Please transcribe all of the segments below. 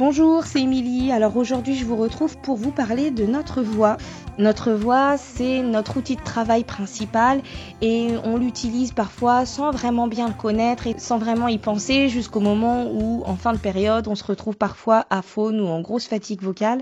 Bonjour, c'est Émilie. Alors aujourd'hui, je vous retrouve pour vous parler de notre voix. Notre voix, c'est notre outil de travail principal et on l'utilise parfois sans vraiment bien le connaître et sans vraiment y penser jusqu'au moment où, en fin de période, on se retrouve parfois à faune ou en grosse fatigue vocale.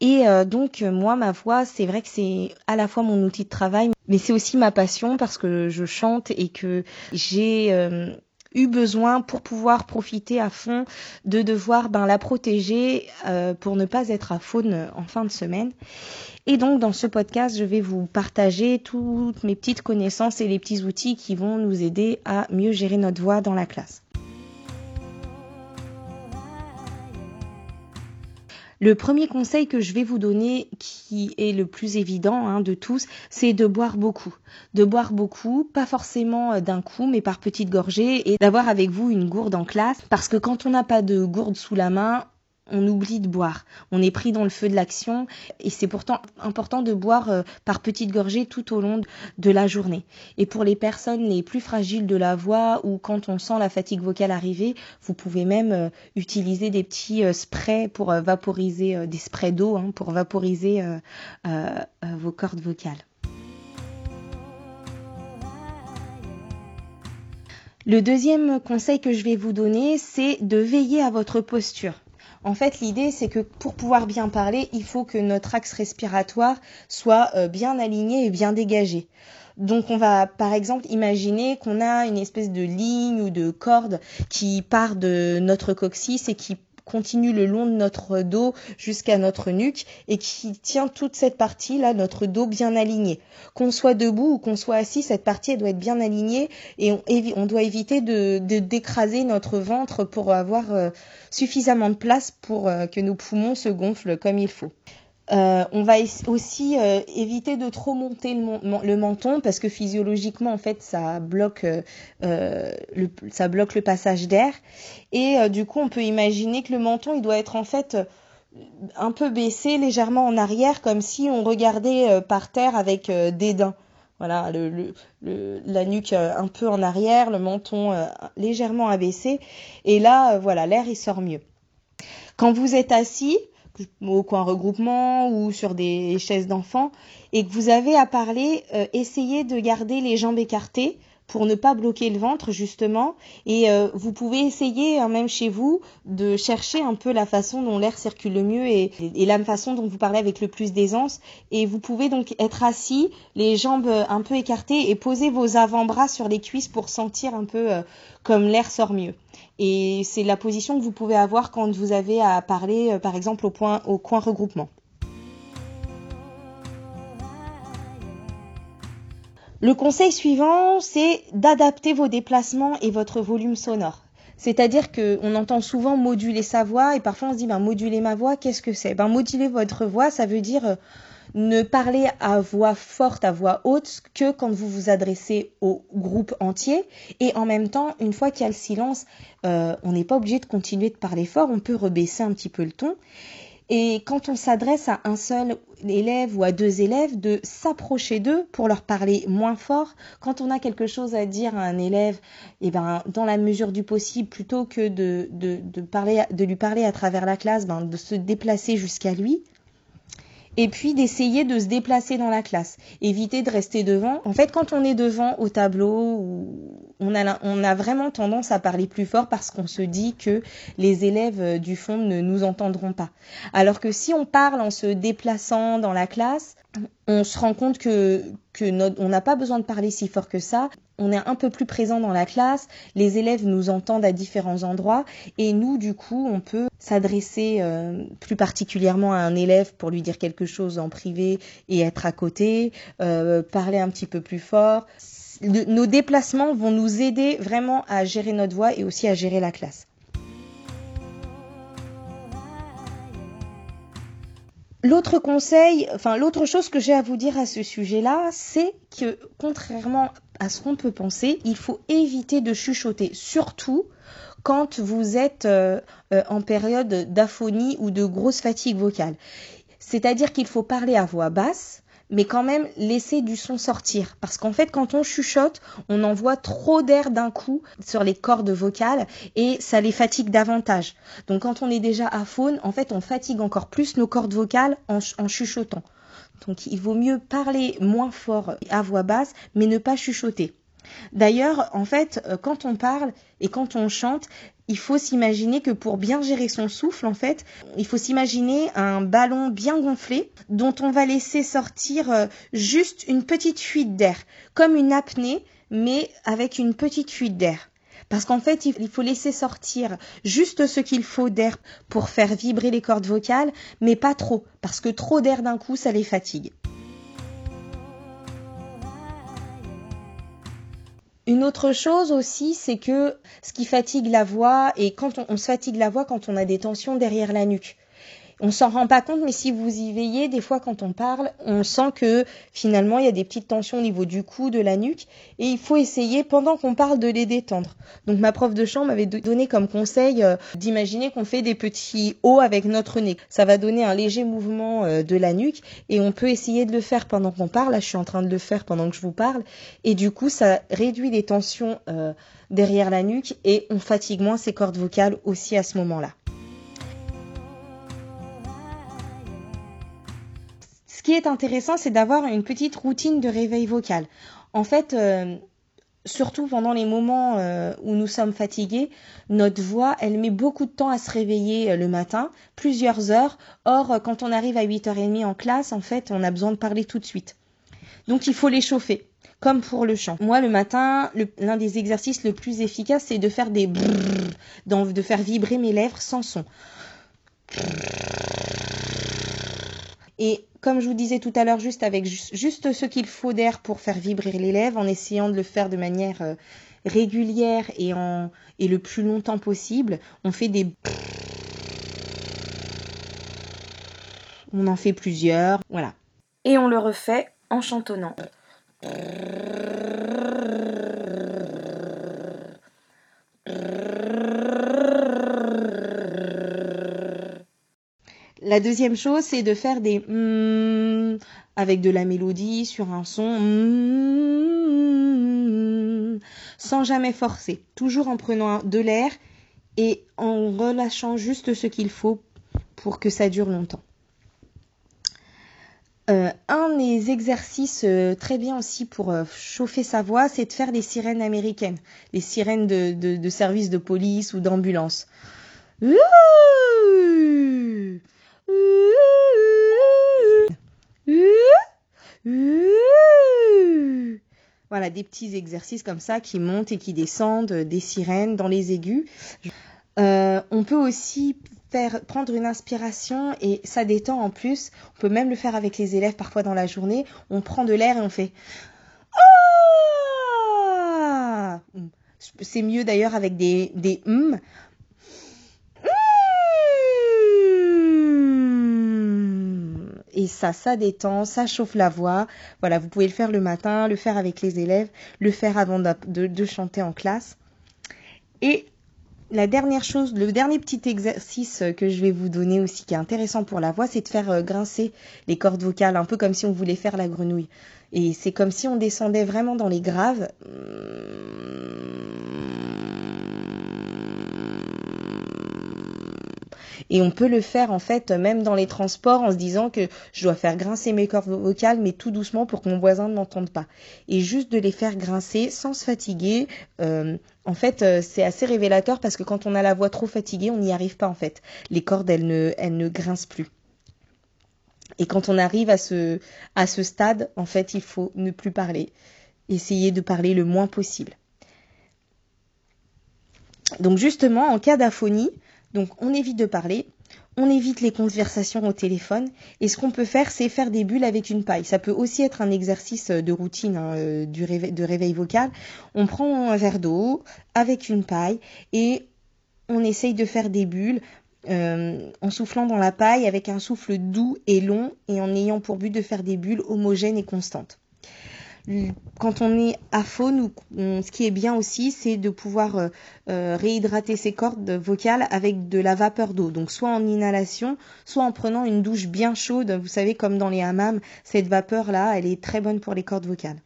Et euh, donc moi, ma voix, c'est vrai que c'est à la fois mon outil de travail, mais c'est aussi ma passion parce que je chante et que j'ai euh, eu besoin pour pouvoir profiter à fond de devoir ben, la protéger euh, pour ne pas être à faune en fin de semaine. Et donc dans ce podcast, je vais vous partager toutes mes petites connaissances et les petits outils qui vont nous aider à mieux gérer notre voix dans la classe. Le premier conseil que je vais vous donner, qui est le plus évident hein, de tous, c'est de boire beaucoup. De boire beaucoup, pas forcément euh, d'un coup, mais par petites gorgées, et d'avoir avec vous une gourde en classe, parce que quand on n'a pas de gourde sous la main, on oublie de boire. On est pris dans le feu de l'action et c'est pourtant important de boire euh, par petites gorgées tout au long de la journée. Et pour les personnes les plus fragiles de la voix ou quand on sent la fatigue vocale arriver, vous pouvez même euh, utiliser des petits euh, sprays pour vaporiser, des sprays d'eau hein, pour vaporiser vos cordes vocales. Le deuxième conseil que je vais vous donner, c'est de veiller à votre posture. En fait, l'idée, c'est que pour pouvoir bien parler, il faut que notre axe respiratoire soit euh, bien aligné et bien dégagé. Donc on va par exemple imaginer qu'on a une espèce de ligne ou de corde qui part de notre coccyx et qui continue le long de notre dos jusqu'à notre nuque et qui tient toute cette partie là, notre dos bien aligné. Qu'on soit debout ou qu'on soit assis, cette partie doit être bien alignée et on, doit éviter de d'écraser notre ventre pour avoir euh, suffisamment de place pour euh, que nos poumons se gonflent comme il faut. Euh, on va aussi euh, éviter de trop monter le, menton parce que physiologiquement en fait ça bloque euh, le, ça bloque le passage d'air et du coup on peut imaginer que le menton il doit être en fait un peu baissé légèrement en arrière comme si on regardait par terre avec dédain. Voilà, le, la nuque un peu en arrière, le menton légèrement abaissé et là voilà l'air il sort mieux. Quand vous êtes assis, au coin regroupement ou sur des chaises d'enfants et que vous avez à parler, euh, essayez de garder les jambes écartées pour ne pas bloquer le ventre justement. Et euh, vous pouvez essayer hein, même chez vous de chercher un peu la façon dont l'air circule le mieux et, et, la façon dont vous parlez avec le plus d'aisance. Et vous pouvez donc être assis les jambes un peu écartées et poser vos avant-bras sur les cuisses pour sentir un peu euh, comme l'air sort mieux. Et c'est la position que vous pouvez avoir quand vous avez à parler euh, par exemple au point au coin regroupement Le conseil suivant, c'est d'adapter vos déplacements et votre volume sonore. C'est-à-dire qu'on entend souvent moduler sa voix et parfois on se dit ben, moduler ma voix, qu'est-ce que c'est? Ben, Moduler votre voix, ça veut dire euh, ne parler à voix forte, à voix haute que quand vous vous adressez au groupe entier. Et en même temps, une fois qu'il y a le silence, euh, on n'est pas obligé de continuer de parler fort, on peut rebaisser un petit peu le ton. Et quand on s'adresse à un seul élève ou à deux élèves, de s'approcher d'eux pour leur parler moins fort. Quand on a quelque chose à dire à un élève, et eh ben, dans la mesure du possible, plutôt que de, de, de, parler, de lui parler à travers la classe, ben, de se déplacer jusqu'à lui et puis d'essayer de se déplacer dans la classe, éviter de rester devant. En fait, quand on est devant au tableau, on a, on a vraiment tendance à parler plus fort parce qu'on se dit que les élèves euh, du fond ne nous entendront pas. Alors que si on parle en se déplaçant dans la classe, on se rend compte que, que on n'a pas besoin de parler si fort que ça. On est un peu plus présent dans la classe, les élèves nous entendent à différents endroits et nous, du coup, on peut s'adresser euh, plus particulièrement à un élève pour lui dire quelque chose en privé et être à côté, euh, parler un petit peu plus fort. Nos déplacements vont nous aider vraiment à gérer notre voix et aussi à gérer la classe. L'autre conseil, enfin l'autre chose que j'ai à vous dire à ce sujet-là, c'est que contrairement à ce qu'on peut penser, il faut éviter de chuchoter, surtout quand vous êtes euh, euh, en période d'aphonie ou de grosse fatigue vocale. C'est-à-dire qu'il faut parler à voix basse, mais quand même laisser du son sortir. Parce qu'en fait, quand on chuchote, on envoie trop d'air d'un coup sur les cordes vocales et ça les fatigue davantage. Donc quand on est déjà à faune, en fait, on fatigue encore plus nos cordes vocales en, en chuchotant. Donc il vaut mieux parler moins fort à voix basse, mais ne pas chuchoter. D'ailleurs, en fait, euh, quand on parle et quand on chante, il faut s'imaginer que pour bien gérer son souffle, en fait, il faut s'imaginer un ballon bien gonflé dont on va laisser sortir euh, juste une petite fuite d'air, comme une apnée, mais avec une petite fuite d'air. Parce qu'en fait, il faut laisser sortir juste ce qu'il faut d'air pour faire vibrer les cordes vocales, mais pas trop, parce que trop d'air d'un coup, ça les fatigue. Une autre chose aussi, c'est que ce qui fatigue la voix, et quand on, se fatigue la voix quand on a des tensions derrière la nuque. On s'en rend pas compte, mais si vous y veillez, des fois quand on parle, on sent que finalement il y a des petites tensions au niveau du cou, de la nuque, et il faut essayer pendant qu'on parle de les détendre. Donc ma prof de chant m'avait donné comme conseil euh, d'imaginer qu'on fait des petits hauts avec notre nez. Ça va donner un léger mouvement euh, de la nuque, et on peut essayer de le faire pendant qu'on parle. Là, je suis en train de le faire pendant que je vous parle, et du coup, ça réduit les tensions euh, derrière la nuque, et on fatigue moins ses cordes vocales aussi à ce moment-là. Qui est intéressant, c'est d'avoir une petite routine de réveil vocal. En fait, euh, surtout pendant les moments euh, où nous sommes fatigués, notre voix, elle met beaucoup de temps à se réveiller euh, le matin, plusieurs heures. Or, quand on arrive à 8h30 en classe, en fait, on a besoin de parler tout de suite. Donc, il faut l'échauffer, comme pour le chant. Moi, le matin, l'un des exercices le plus efficaces, c'est de faire des de faire vibrer mes lèvres sans son. Et comme je vous disais tout à l'heure, juste avec juste ce qu'il faut d'air pour faire vibrer les lèvres, en essayant de le faire de manière euh, régulière et, en, et le plus longtemps possible, on fait des... On en fait plusieurs, voilà. Et on le refait en chantonnant. La deuxième chose, c'est de faire des mm avec de la mélodie sur un son mm sans jamais forcer, toujours en prenant de l'air et en relâchant juste ce qu'il faut pour que ça dure longtemps. Euh, un des exercices euh, très bien aussi pour euh, chauffer sa voix, c'est de faire les sirènes américaines, les sirènes de, de, de service de police ou d'ambulance. Voilà, des petits exercices comme ça qui montent et qui descendent, des sirènes dans les aigus. Euh, on peut aussi faire prendre une inspiration et ça détend en plus. On peut même le faire avec les élèves parfois dans la journée. On prend de l'air et on fait ah C'est mieux d'ailleurs avec des des. Et ça, ça détend, ça chauffe la voix. Voilà, vous pouvez le faire le matin, le faire avec les élèves, le faire avant de, chanter en classe. Et la dernière chose, le dernier petit exercice que je vais vous donner aussi qui est intéressant pour la voix, c'est de faire euh, grincer les cordes vocales, un peu comme si on voulait faire la grenouille. Et c'est comme si on descendait vraiment dans les graves. Et on peut le faire en fait même dans les transports en se disant que je dois faire grincer mes cordes vocales mais tout doucement pour que mon voisin ne m'entende pas. Et juste de les faire grincer sans se fatiguer. Euh, en fait, euh, c'est assez révélateur parce que quand on a la voix trop fatiguée, on n'y arrive pas en fait. Les cordes, elles ne, elles ne grincent plus. Et quand on arrive à ce, à ce stade, en fait, il faut ne plus parler. Essayer de parler le moins possible. Donc justement, en cas d'aphonie, donc on évite de parler, on évite les conversations au téléphone et ce qu'on peut faire c'est faire des bulles avec une paille. Ça peut aussi être un exercice de routine hein, euh, du de réveil vocal. On prend un verre d'eau avec une paille et on essaye de faire des bulles euh, en soufflant dans la paille avec un souffle doux et long et en ayant pour but de faire des bulles homogènes et constantes. Quand on est à faune, ce qui est bien aussi, c'est de pouvoir euh, euh, réhydrater ses cordes vocales avec de la vapeur d'eau. Donc soit en inhalation, soit en prenant une douche bien chaude. Vous savez, comme dans les hammams, cette vapeur-là, elle est très bonne pour les cordes vocales.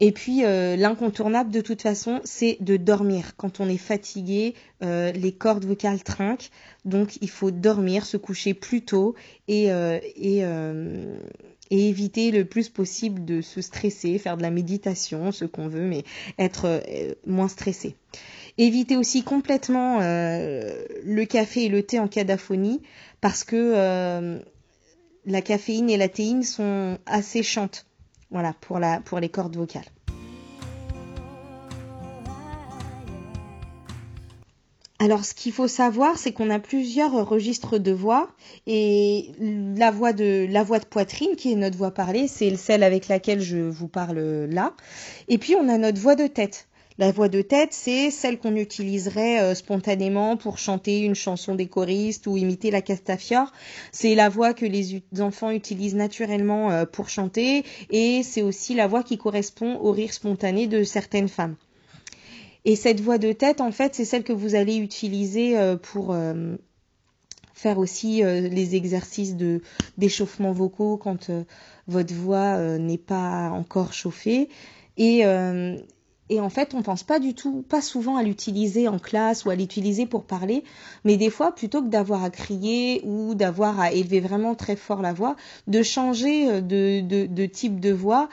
Et puis euh, l'incontournable de toute façon, c'est de dormir. Quand on est fatigué, les cordes vocales trinquent, donc il faut dormir, se coucher plus tôt et, et et éviter le plus possible de se stresser, faire de la méditation, ce qu'on veut, mais être euh, moins stressé. Éviter aussi complètement euh, le café et le thé en cas d'aphonie parce que euh, la caféine et la théine sont assez chantes voilà, pour, la, pour les cordes vocales. Alors, ce qu'il faut savoir, c'est qu'on a plusieurs registres de voix et la voix de la voix de poitrine, qui est notre voix parlée, c'est celle avec laquelle je vous parle là. Et puis, on a notre voix de tête. La voix de tête, c'est celle qu'on utiliserait euh, spontanément pour chanter une chanson des choristes ou imiter la Castafiore. C'est la voix que les enfants utilisent naturellement euh, pour chanter et c'est aussi la voix qui correspond au rire spontané de certaines femmes. Et cette voix de tête, en fait, c'est celle que vous allez utiliser euh, pour euh, faire aussi euh, les exercices de d'échauffement vocaux quand votre voix n'est pas encore chauffée. Et, en fait, on pense pas du tout, pas souvent à l'utiliser en classe ou à l'utiliser pour parler, mais des fois, plutôt que d'avoir à crier ou d'avoir à élever vraiment très fort la voix, de changer de type de voix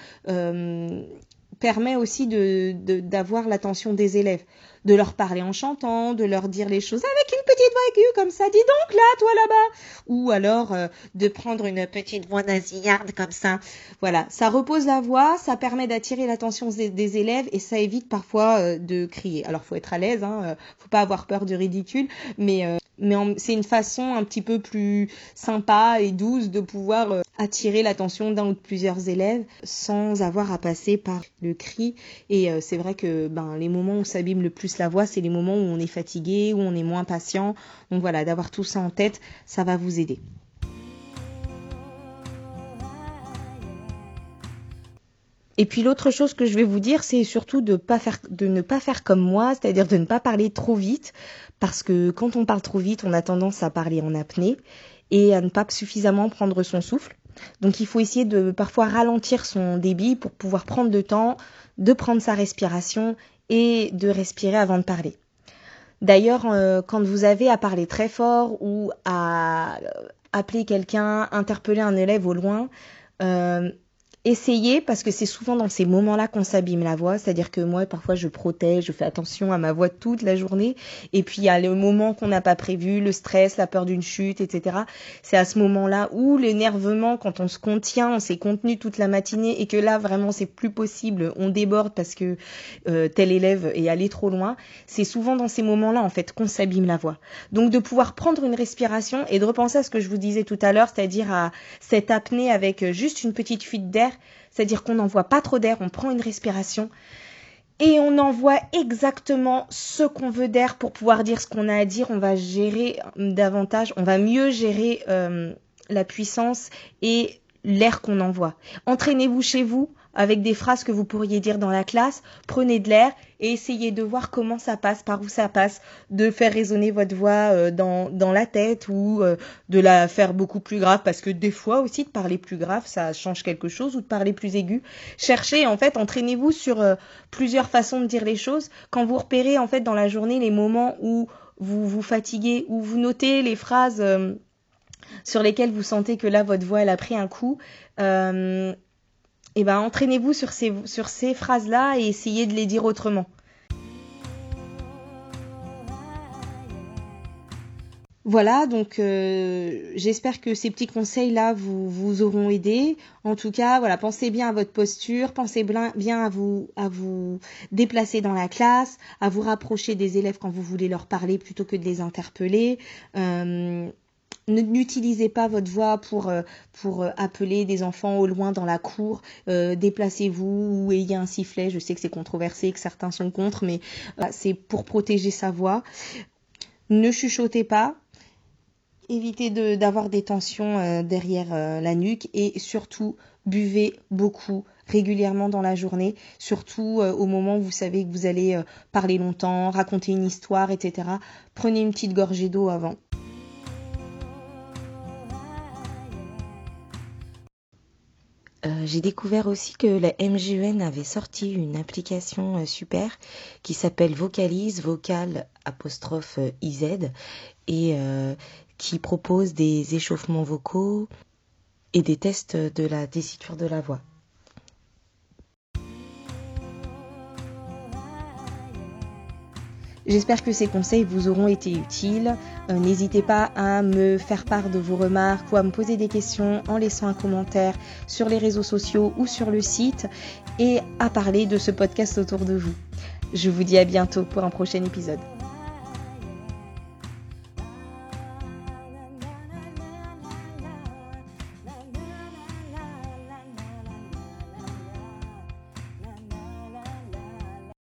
permet aussi de, d'avoir l'attention des élèves, de leur parler en chantant, de leur dire les choses avec une petite voix aiguë comme ça, dis donc là, toi là-bas, ou alors euh, de prendre une petite voix nasillarde comme ça. Voilà, ça repose la voix, ça permet d'attirer l'attention des, élèves et ça évite parfois euh, de crier. Alors faut être à l'aise, hein, euh, faut pas avoir peur du ridicule, mais mais c'est une façon un petit peu plus sympa et douce de pouvoir attirer l'attention d'un ou de plusieurs élèves sans avoir à passer par le cri. Et euh, c'est vrai que ben, les moments où s'abîme le plus la voix, c'est les moments où on est fatigué, où on est moins patient. Donc voilà, d'avoir tout ça en tête, ça va vous aider. Et puis l'autre chose que je vais vous dire, c'est surtout de, ne pas faire comme moi, c'est-à-dire de ne pas parler trop vite, parce que quand on parle trop vite, on a tendance à parler en apnée et à ne pas suffisamment prendre son souffle. Donc il faut essayer de parfois ralentir son débit pour pouvoir prendre le temps de prendre sa respiration et de respirer avant de parler. D'ailleurs, euh, quand vous avez à parler très fort ou à appeler quelqu'un, interpeller un élève au loin, euh, Essayez, parce que c'est souvent dans ces moments-là qu'on s'abîme la voix, c'est-à-dire que moi, parfois, je protège, je fais attention à ma voix toute la journée, et puis il y a le moment qu'on n'a pas prévu, le stress, la peur d'une chute, etc. C'est à ce moment-là où l'énervement, quand on se contient, on s'est contenu toute la matinée, et que là, vraiment, c'est plus possible, on déborde parce que euh, tel élève est allé trop loin, c'est souvent dans ces moments-là, en fait, qu'on s'abîme la voix. Donc de pouvoir prendre une respiration et de repenser à ce que je vous disais tout à l'heure, c'est-à-dire à cette apnée avec juste une petite fuite d'air, c'est-à-dire qu'on n'envoie pas trop d'air, on prend une respiration et on envoie exactement ce qu'on veut d'air pour pouvoir dire ce qu'on a à dire. On va gérer davantage, on va mieux gérer euh, la puissance et l'air qu'on envoie. Entraînez-vous chez vous avec des phrases que vous pourriez dire dans la classe, prenez de l'air et essayez de voir comment ça passe, par où ça passe, de faire résonner votre voix euh, dans, dans la tête ou euh, de la faire beaucoup plus grave parce que des fois aussi de parler plus grave ça change quelque chose ou de parler plus aigu. Cherchez en fait, entraînez-vous sur euh, plusieurs façons de dire les choses. Quand vous repérez en fait dans la journée les moments où vous vous fatiguez, où vous notez les phrases sur lesquelles vous sentez que là votre voix elle a pris un coup, eh ben, entraînez-vous sur ces, phrases-là et essayez de les dire autrement. Voilà, donc euh, j'espère que ces petits conseils-là vous, vous auront aidé. En tout cas, voilà, pensez bien à votre posture, pensez bien à vous, à vous déplacer dans la classe, à vous rapprocher des élèves quand vous voulez leur parler plutôt que de les interpeller. Euh, N'utilisez pas votre voix pour, euh, euh, appeler des enfants au loin dans la cour. Euh, déplacez-vous ou ayez un sifflet. Je sais que c'est controversé, que certains sont contre, mais c'est pour protéger sa voix. Ne chuchotez pas. Évitez d'avoir des tensions derrière la nuque et surtout buvez beaucoup, régulièrement dans la journée, surtout au moment où vous savez que vous allez parler longtemps, raconter une histoire, etc. Prenez une petite gorgée d'eau avant. J'ai découvert aussi que la MGN avait sorti une application euh, super qui s'appelle Vocalise, vocal euh, IZ, et qui propose des échauffements vocaux et des tests de la tessiture de la voix. J'espère que ces conseils vous auront été utiles. Euh, n'hésitez pas à me faire part de vos remarques ou à me poser des questions en laissant un commentaire sur les réseaux sociaux ou sur le site et à parler de ce podcast autour de vous. Je vous dis à bientôt pour un prochain épisode.